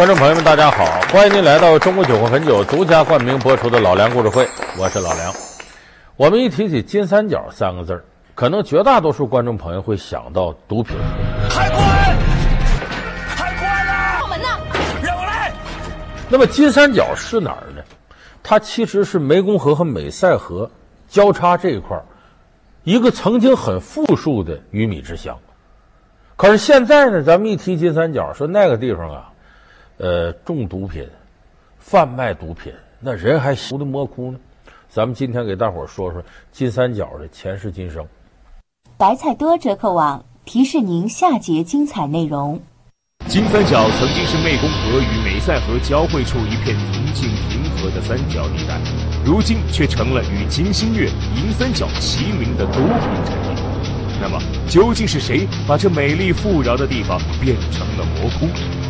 观众朋友们，大家好！欢迎您来到中国酒会汾酒独家冠名播出的《老梁故事会》，我是老梁。我们一提起金三角三个字可能绝大多数观众朋友会想到毒品。海关，海关啊！开门呐！让我来。那么金三角是哪儿呢？它其实是湄公河和美塞河交叉这一块儿一个曾经很富庶的鱼米之乡。可是现在呢，咱们一提金三角，说那个地方啊。呃，种毒品，贩卖毒品，那人还修的魔窟呢。咱们今天给大伙儿说说金三角的前世今生。白菜多折扣网提示您下节精彩内容。金三角曾经是湄公河与美塞河交汇处一片宁静平和的三角地带，如今却成了与金星月、银三角齐名的毒品产地。那么，究竟是谁把这美丽富饶的地方变成了魔窟？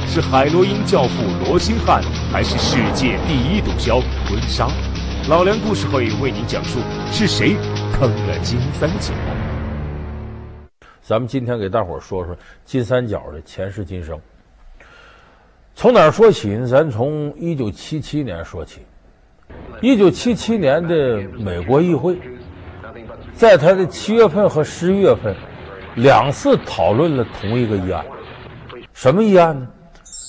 是海洛因教父罗星汉，还是世界第一毒枭坤沙？老梁故事会为您讲述是谁坑了金三角。咱们今天给大伙说说金三角的前世今生。从哪儿说起呢？咱从一九七七年说起。一九七七年的美国议会，在他的七月份和十一月份两次讨论了同一个议案。什么议案呢？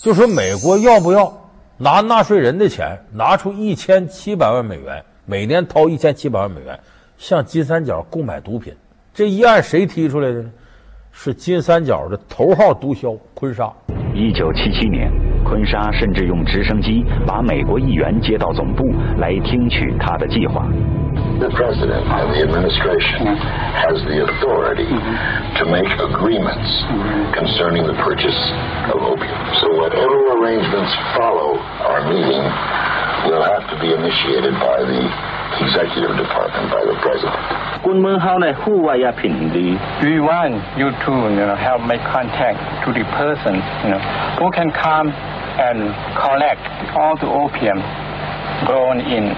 就说美国要不要拿纳税人的钱，拿出一千七百万美元，每年掏一千七百万美元，向金三角购买毒品？这一案谁提出来的呢？是金三角的头号毒枭坤沙。一九七七年，坤沙甚至用直升机把美国议员接到总部来听取他的计划。the president and the administration has the authority mm-hmm. to make agreements mm-hmm. concerning the purchase of opium. So whatever arrangements follow our meeting will have to be initiated by the executive department, by the president. We want you to you know, help make contact to the person you know, who can come and collect all the opium grown in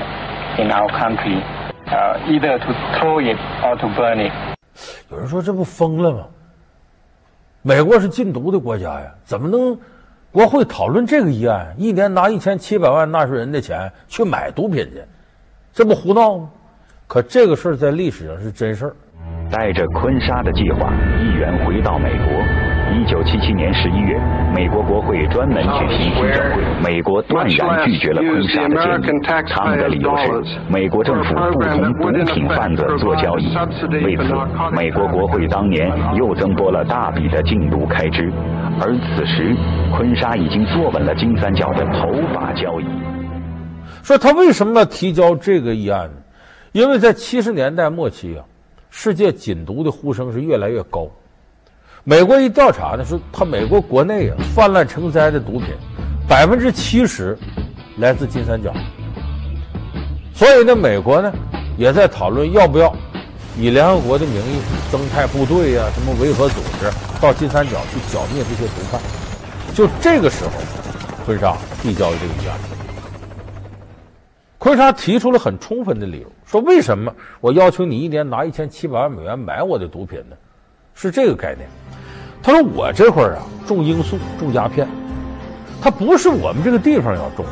in our country. 呃，either to throw it or to burn it。有人说这不疯了吗？美国是禁毒的国家呀，怎么能国会讨论这个议案？一年拿一千七百万纳税人的钱去买毒品去，这不胡闹吗？可这个事儿在历史上是真事儿。带着坤沙的计划，议员回到美国。一九七七年十一月，美国国会专门举行听证会，美国断然拒绝了坤沙的建议。他们的理由是，美国政府不同毒品贩子做交易。为此，美国国会当年又增拨了大笔的禁毒开支。而此时，坤沙已经坐稳了金三角的头把交椅。说他为什么要提交这个议案呢？因为在七十年代末期啊，世界禁毒的呼声是越来越高。美国一调查呢，说他美国国内啊泛滥成灾的毒品，百分之七十来自金三角。所以呢，美国呢也在讨论要不要以联合国的名义增派部队呀、啊，什么维和组织到金三角去剿灭这些毒贩。就这个时候，坤沙递交了这个议案。坤沙提出了很充分的理由，说为什么我要求你一年拿一千七百万美元买我的毒品呢？是这个概念。他说：“我这会儿啊，种罂粟，种鸦片，它不是我们这个地方要种，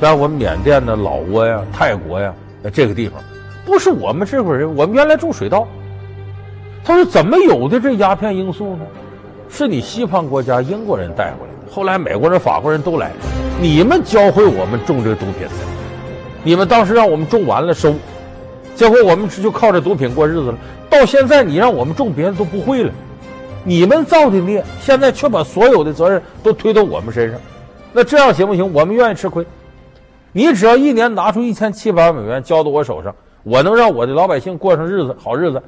在我们缅甸的老挝呀、泰国呀，这个地方不是我们这块人。我们原来种水稻。他说怎么有的这鸦片、罂粟呢？是你西方国家英国人带过来的，后来美国人、法国人都来，你们教会我们种这个毒品的。你们当时让我们种完了收，结果我们就靠着毒品过日子了。到现在你让我们种别的都不会了。”你们造的孽，现在却把所有的责任都推到我们身上，那这样行不行？我们愿意吃亏。你只要一年拿出一千七百万美元交到我手上，我能让我的老百姓过上日子，好日子。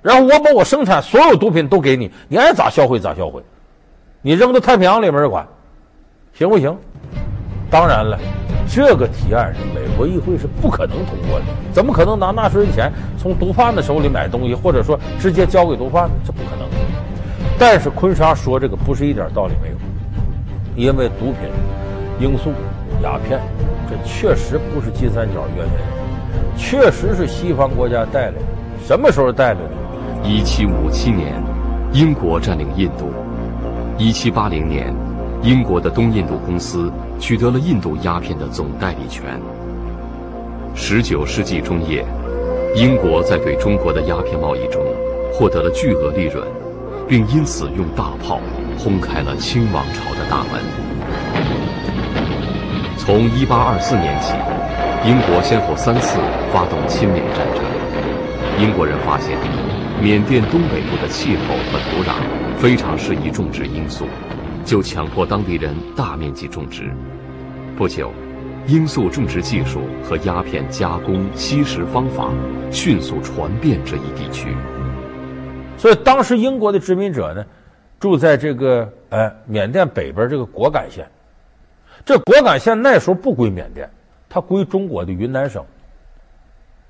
然后我把我生产所有毒品都给你，你爱咋销毁咋销毁，你扔到太平洋里面管，行不行？当然了，这个提案是美国议会是不可能通过的，怎么可能拿纳税人钱从毒贩的手里买东西，或者说直接交给毒贩呢？这不可能。但是坤沙说这个不是一点道理没有，因为毒品、罂粟、鸦片，这确实不是金三角原因，确实是西方国家带来的。什么时候带来的？一七五七年，英国占领印度；一七八零年，英国的东印度公司取得了印度鸦片的总代理权。十九世纪中叶，英国在对中国的鸦片贸易中获得了巨额利润，并因此用大炮轰开了清王朝的大门。从一八二四年起，英国先后三次发动侵缅战争。英国人发现，缅甸东北部的气候和土壤非常适宜种植罂粟。就强迫当地人大面积种植，不久，罂粟种植技术和鸦片加工、吸食方法迅速传遍这一地区。所以，当时英国的殖民者呢，住在这个呃缅甸北边这个果敢县。这果敢县那时候不归缅甸，它归中国的云南省，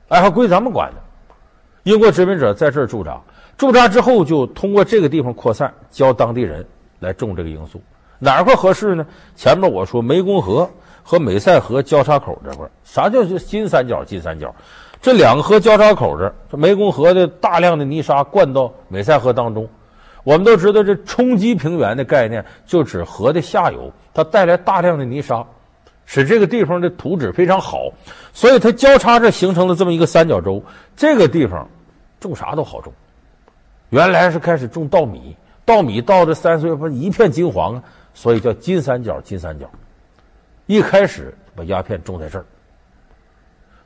哎，还归咱们管呢。英国殖民者在这儿驻扎，驻扎之后就通过这个地方扩散，教当地人。来种这个罂粟，哪块合适呢？前面我说湄公河和美塞河交叉口这块，啥叫金三角？金三角，这两个河交叉口这，这湄公河的大量的泥沙灌到美塞河当中。我们都知道，这冲积平原的概念就指河的下游，它带来大量的泥沙，使这个地方的土质非常好，所以它交叉着形成了这么一个三角洲。这个地方种啥都好种，原来是开始种稻米。稻米到这三四月份一片金黄啊，所以叫金三角。金三角，一开始把鸦片种在这儿。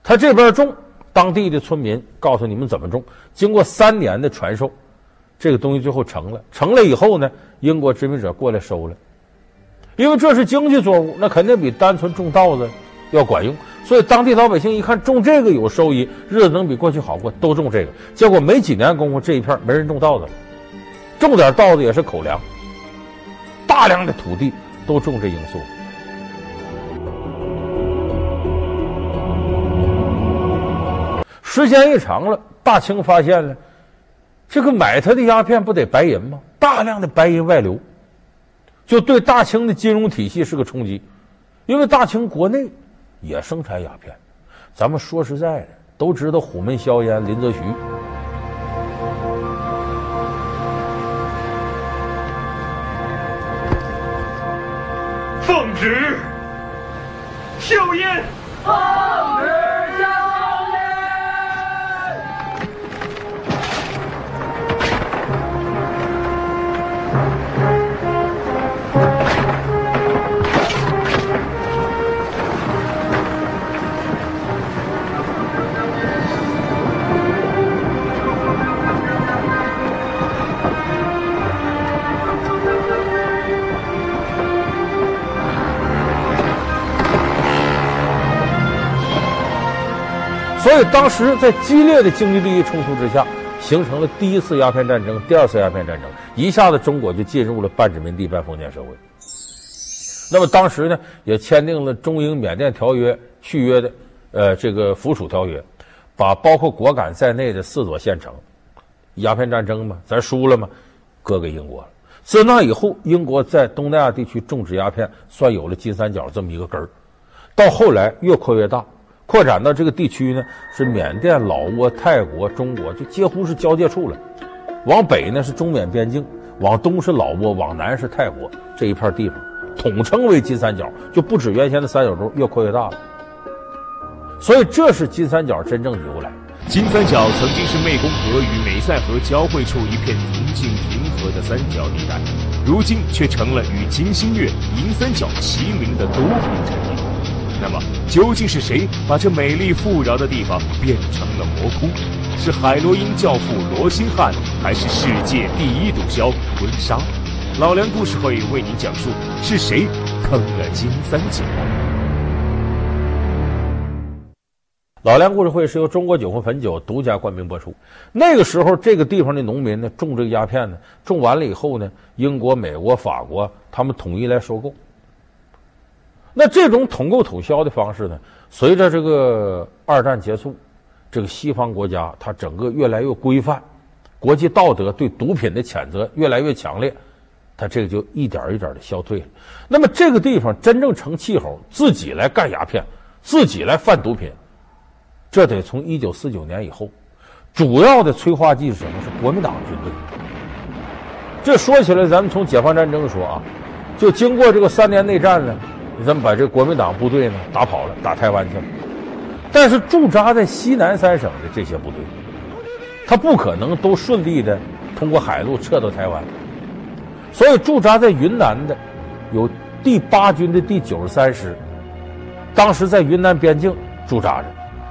他这边种，当地的村民告诉你们怎么种。经过三年的传授，这个东西最后成了。成了以后呢，英国殖民者过来收了，因为这是经济作物，那肯定比单纯种稻子要管用。所以当地老百姓一看种这个有收益，日子能比过去好过，都种这个。结果没几年功夫，这一片没人种稻子了。种点稻子也是口粮，大量的土地都种这罂粟。时间一长了，大清发现了，这个买他的鸦片不得白银吗？大量的白银外流，就对大清的金融体系是个冲击。因为大清国内也生产鸦片，咱们说实在的，都知道虎门销烟林则徐。奉旨，硝烟。奉旨。所以当时在激烈的经济利益冲突之下，形成了第一次鸦片战争、第二次鸦片战争，一下子中国就进入了半殖民地半封建社会。那么当时呢，也签订了中英缅甸条约续约的，呃，这个附属条约，把包括果敢在内的四座县城，鸦片战争嘛，咱输了嘛，割给英国了。自那以后，英国在东南亚地区种植鸦片，算有了金三角这么一个根儿。到后来越扩越大。扩展到这个地区呢，是缅甸、老挝、泰国、中国，就几乎是交界处了。往北呢是中缅边境，往东是老挝，往南是泰国这一片地方，统称为金三角，就不止原先的三角洲，越扩越大了。所以这是金三角真正的由来。金三角曾经是湄公河与美塞河交汇处一片宁静平和的三角地带，如今却成了与金星月、银三角齐名的毒品产地。那么，究竟是谁把这美丽富饶的地方变成了魔窟？是海洛因教父罗兴汉，还是世界第一毒枭温莎？老梁故事会为您讲述是谁坑了金三角。老梁故事会是由中国酒和汾酒独家冠名播出。那个时候，这个地方的农民呢，种这个鸦片呢，种完了以后呢，英国、美国、法国他们统一来收购。那这种统购统销的方式呢，随着这个二战结束，这个西方国家它整个越来越规范，国际道德对毒品的谴责越来越强烈，它这个就一点一点的消退了。那么这个地方真正成气候，自己来干鸦片，自己来贩毒品，这得从一九四九年以后，主要的催化剂是什么？是国民党军队。这说起来，咱们从解放战争说啊。就经过这个三年内战呢，咱们把这国民党部队呢打跑了，打台湾去了。但是驻扎在西南三省的这些部队，他不可能都顺利的通过海路撤到台湾，所以驻扎在云南的有第八军的第九十三师，当时在云南边境驻扎着。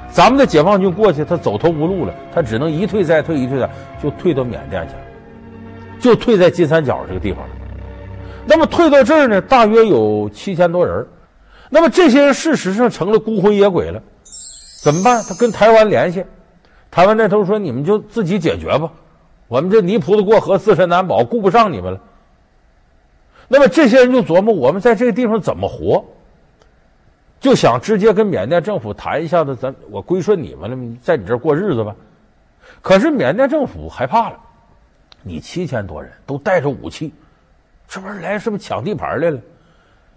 咱们的解放军过去，他走投无路了，他只能一退再退，一退再，就退到缅甸去了，就退在金三角这个地方了。那么退到这儿呢，大约有七千多人。那么这些人事实上成了孤魂野鬼了，怎么办？他跟台湾联系，台湾那头说：“你们就自己解决吧，我们这泥菩萨过河，自身难保，顾不上你们了。”那么这些人就琢磨：我们在这个地方怎么活？就想直接跟缅甸政府谈一下子，咱我归顺你们了，在你这儿过日子吧。可是缅甸政府害怕了，你七千多人都带着武器，这玩意儿来是不是抢地盘来了？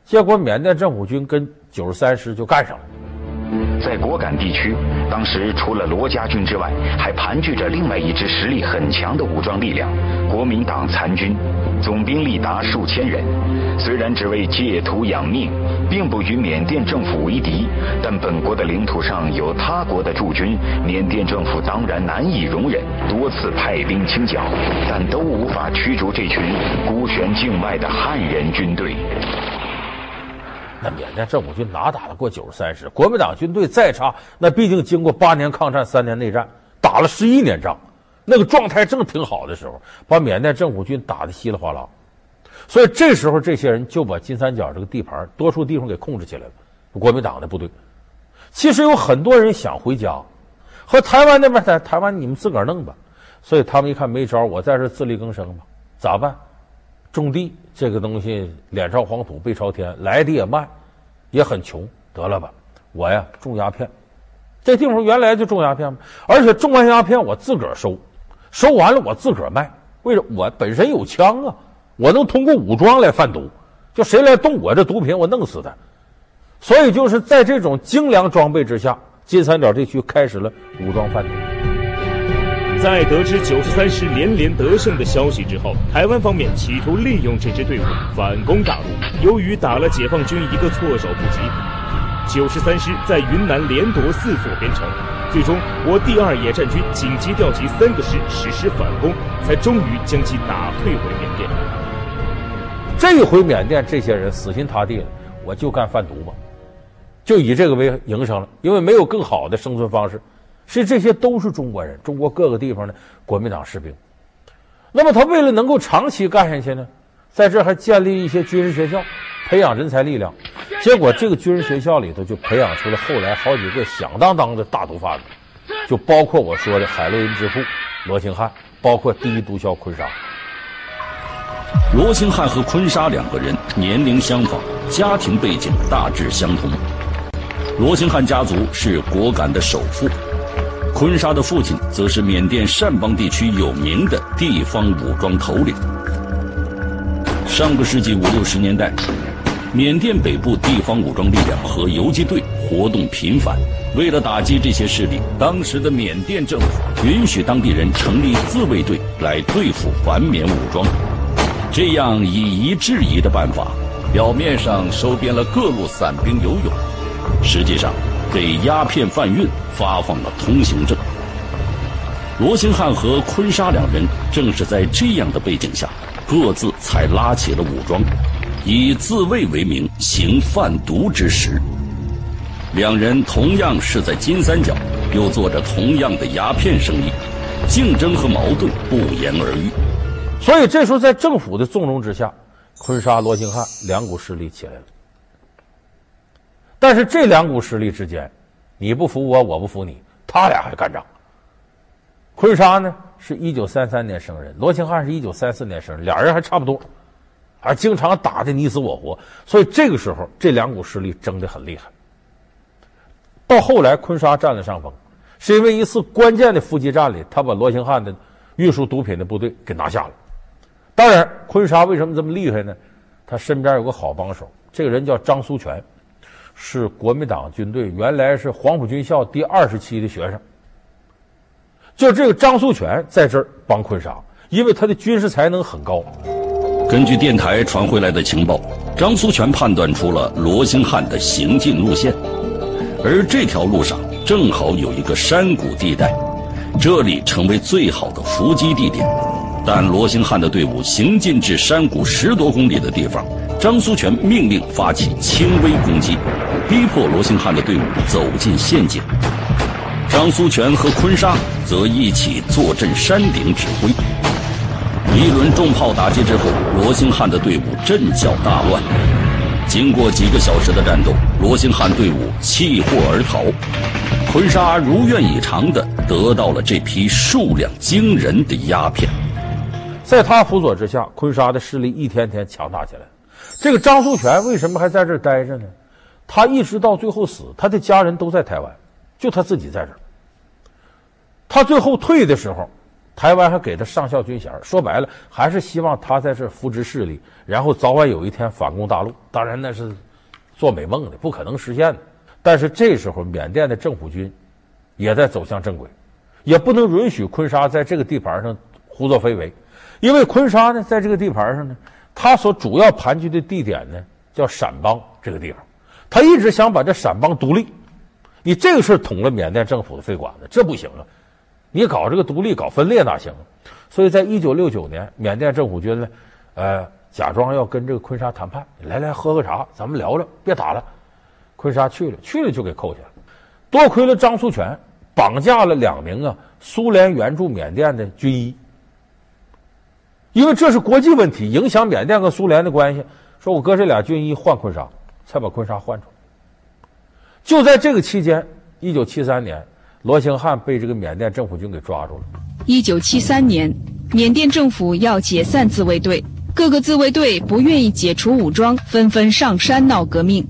结果缅甸政府军跟九十三师就干上了。在果敢地区，当时除了罗家军之外，还盘踞着另外一支实力很强的武装力量——国民党残军，总兵力达数千人。虽然只为借土养命，并不与缅甸政府为敌，但本国的领土上有他国的驻军，缅甸政府当然难以容忍，多次派兵清剿，但都无法驱逐这群孤悬境外的汉人军队。那缅甸政府军哪打得过九十三师？国民党军队再差，那毕竟经过八年抗战、三年内战，打了十一年仗，那个状态正挺好的时候，把缅甸政府军打得稀里哗啦。所以这时候，这些人就把金三角这个地盘多数地方给控制起来了。国民党的部队，其实有很多人想回家，和台湾那边在台湾你们自个儿弄吧。所以他们一看没招，我在这自力更生吧，咋办？种地这个东西，脸朝黄土背朝天，来的也慢，也很穷，得了吧，我呀种鸦片。这地方原来就种鸦片嘛，而且种完鸦片我自个儿收，收完了我自个儿卖。为什么？我本身有枪啊。我能通过武装来贩毒，就谁来动我这毒品，我弄死他。所以就是在这种精良装备之下，金三角地区开始了武装贩毒。在得知九十三师连连得胜的消息之后，台湾方面企图利用这支队伍反攻大陆。由于打了解放军一个措手不及，九十三师在云南连夺四座边城。最终，我第二野战军紧急调集三个师实施反攻，才终于将其打退回缅甸。这一回缅甸这些人死心塌地了，我就干贩毒吧，就以这个为营生了，因为没有更好的生存方式。是这些都是中国人，中国各个地方的国民党士兵。那么他为了能够长期干下去呢，在这还建立一些军事学校，培养人才力量。结果这个军事学校里头就培养出了后来好几个响当当的大毒贩子，就包括我说的海洛因之父罗兴汉，包括第一毒枭坤沙。罗兴汉和坤沙两个人年龄相仿，家庭背景大致相同。罗兴汉家族是果敢的首富，坤沙的父亲则是缅甸善邦地区有名的地方武装头领。上个世纪五六十年代，缅甸北部地方武装力量和游击队活动频繁。为了打击这些势力，当时的缅甸政府允许当地人成立自卫队来对付反缅武装。这样以夷制夷的办法，表面上收编了各路散兵游勇，实际上给鸦片贩运发放了通行证。罗兴汉和坤沙两人正是在这样的背景下，各自才拉起了武装，以自卫为名行贩毒之实。两人同样是在金三角，又做着同样的鸦片生意，竞争和矛盾不言而喻。所以这时候，在政府的纵容之下，坤沙、罗兴汉两股势力起来了。但是这两股势力之间，你不服我，我不服你，他俩还干仗。坤沙呢，是一九三三年生人，罗兴汉是一九三四年生人，俩人还差不多，还经常打的你死我活。所以这个时候，这两股势力争得很厉害。到后来，坤沙占了上风，是因为一次关键的伏击战里，他把罗兴汉的运输毒品的部队给拿下了。当然，坤沙为什么这么厉害呢？他身边有个好帮手，这个人叫张苏全，是国民党军队原来是黄埔军校第二十期的学生。就这个张苏全在这儿帮坤沙，因为他的军事才能很高。根据电台传回来的情报，张苏权判断出了罗兴汉的行进路线，而这条路上正好有一个山谷地带，这里成为最好的伏击地点。但罗兴汉的队伍行进至山谷十多公里的地方，张苏权命令发起轻微攻击，逼迫罗兴汉的队伍走进陷阱。张苏权和坤沙则一起坐镇山顶指挥。一轮重炮打击之后，罗兴汉的队伍阵脚大乱。经过几个小时的战斗，罗兴汉队伍弃货而逃。坤沙如愿以偿地得到了这批数量惊人的鸦片。在他辅佐之下，坤沙的势力一天天强大起来。这个张苏权为什么还在这儿待着呢？他一直到最后死，他的家人都在台湾，就他自己在这儿。他最后退的时候。台湾还给他上校军衔，说白了还是希望他在这扶植势力，然后早晚有一天反攻大陆。当然那是做美梦的，不可能实现的。但是这时候缅甸的政府军也在走向正轨，也不能允许坤沙在这个地盘上胡作非为，因为坤沙呢在这个地盘上呢，他所主要盘踞的地点呢叫陕邦这个地方，他一直想把这陕邦独立。你这个事捅了缅甸政府的肺管子，这不行啊！你搞这个独立，搞分裂哪行？所以在一九六九年，缅甸政府军呢，呃，假装要跟这个坤沙谈判，来来喝个茶，咱们聊聊，别打了。坤沙去了，去了就给扣下了。多亏了张苏权绑架了两名啊苏联援助缅甸的军医，因为这是国际问题，影响缅甸和苏联的关系。说我哥这俩军医换坤沙，才把坤沙换出来。就在这个期间，一九七三年。罗兴汉被这个缅甸政府军给抓住了。一九七三年，缅甸政府要解散自卫队，各个自卫队不愿意解除武装，纷纷上山闹革命。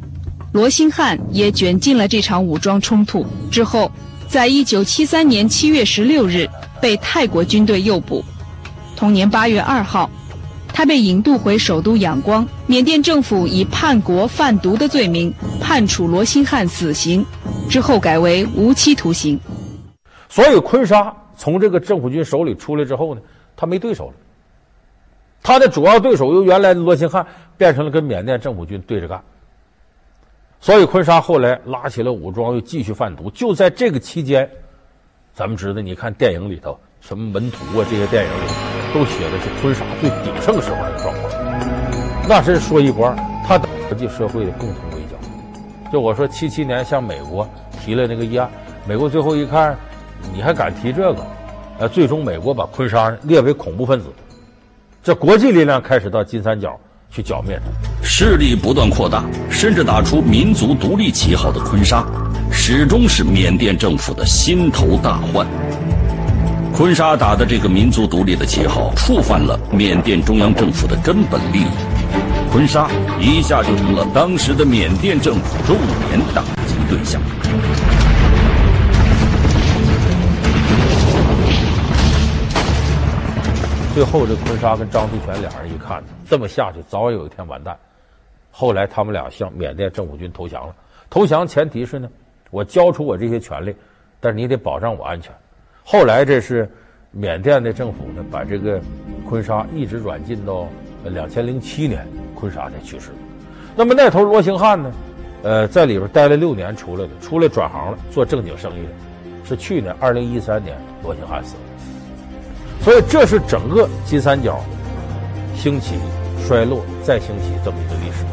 罗兴汉也卷进了这场武装冲突。之后，在一九七三年七月十六日被泰国军队诱捕。同年八月二号，他被引渡回首都仰光。缅甸政府以叛国贩毒的罪名判处罗兴汉死刑。之后改为无期徒刑。所以坤沙从这个政府军手里出来之后呢，他没对手了。他的主要对手由原来的罗兴汉变成了跟缅甸政府军对着干。所以坤沙后来拉起了武装，又继续贩毒。就在这个期间，咱们知道，你看电影里头，什么门徒啊，这些电影里都写的是坤沙最鼎盛时候的状况，那是说一不二。他的国际社会的共同围剿。就我说，七七年向美国提了那个议案，美国最后一看，你还敢提这个？呃，最终美国把坤沙列为恐怖分子，这国际力量开始到金三角去剿灭他，势力不断扩大，甚至打出民族独立旗号的坤沙，始终是缅甸政府的心头大患。坤沙打的这个民族独立的旗号，触犯了缅甸中央政府的根本利益。坤沙一下就成了当时的缅甸政府重点打击对象。最后，这坤沙跟张苏权两人一看，这么下去，早晚有一天完蛋。后来，他们俩向缅甸政府军投降了。投降前提是呢，我交出我这些权利，但是你得保障我安全。后来，这是缅甸的政府呢，把这个坤沙一直软禁到两千零七年。坤沙才去世，那么那头罗兴汉呢？呃，在里边待了六年，出来的，出来转行了，做正经生意了。是去年二零一三年，罗兴汉死了。所以这是整个金三角兴起、衰落、再兴起这么一个历史。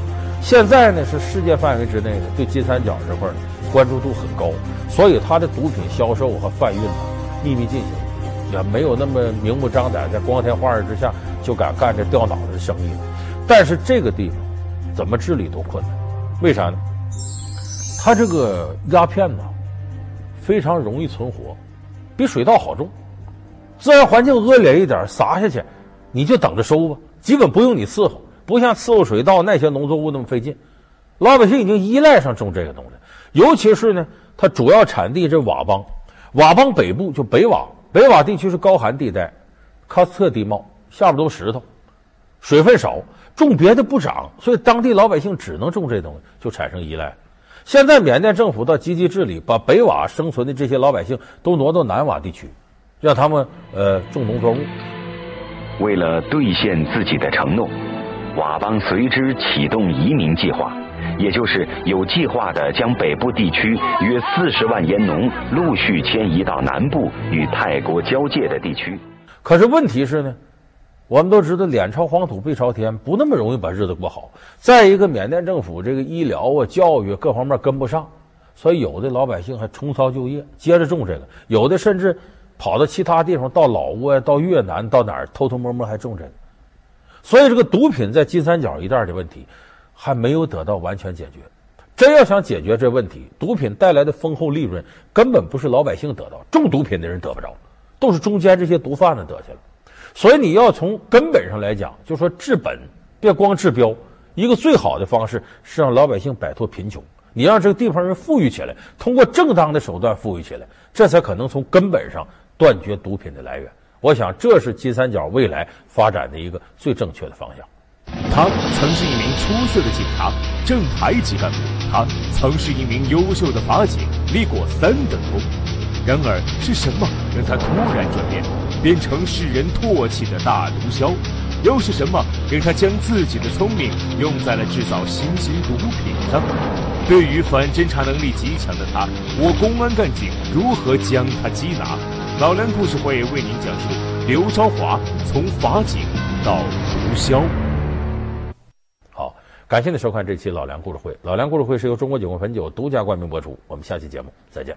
现在呢，是世界范围之内呢，对金三角这块关注度很高，所以他的毒品销售和贩运秘密进行，也没有那么明目张胆，在光天化日之下就敢干这掉脑袋的生意。但是这个地方怎么治理都困难，为啥呢？它这个鸦片呢，非常容易存活，比水稻好种，自然环境恶劣一点，撒下去你就等着收吧，基本不用你伺候，不像伺候水稻那些农作物那么费劲。老百姓已经依赖上种这个东西，尤其是呢，它主要产地这佤邦，佤邦北部就北佤，北佤地区是高寒地带，喀斯特地貌，下边都石头，水分少。种别的不长，所以当地老百姓只能种这东西，就产生依赖。现在缅甸政府倒积极治理，把北佤生存的这些老百姓都挪到南佤地区，让他们呃种农作物。为了兑现自己的承诺，佤邦随之启动移民计划，也就是有计划地将北部地区约四十万烟农陆续迁移到南部与泰国交界的地区。可是问题是呢，我们都知道脸朝黄土背朝天，不那么容易把日子过好。再一个，缅甸政府这个医疗啊、教育各方面跟不上，所以有的老百姓还重操旧业，接着种这个；有的甚至跑到其他地方，到老挝、到越南、到哪儿偷偷摸摸还种这个。所以，这个毒品在金三角一带的问题还没有得到完全解决。真要想解决这问题，毒品带来的丰厚利润根本不是老百姓得到，种毒品的人得不着，都是中间这些毒贩子得去了。所以，你要从根本上来讲，就说治本，别光治标。一个最好的方式是让老百姓摆脱贫穷，你让这个地方人富裕起来，通过正当的手段富裕起来，这才可能从根本上断绝毒品的来源。我想，这是金三角未来发展的一个最正确的方向。他曾是一名出色的警察、正台级干部，他曾是一名优秀的法警，立过三等功。然而，是什么让他突然转变，变成世人唾弃的大毒枭？又是什么让他将自己的聪明用在了制造新型毒品上？对于反侦查能力极强的他，我公安干警如何将他缉拿？老梁故事会为您讲述刘昭华从法警到毒枭。感谢您收看这期老梁故事会。老梁故事会是由中国酒国汾酒独家冠名播出。我们下期节目再见。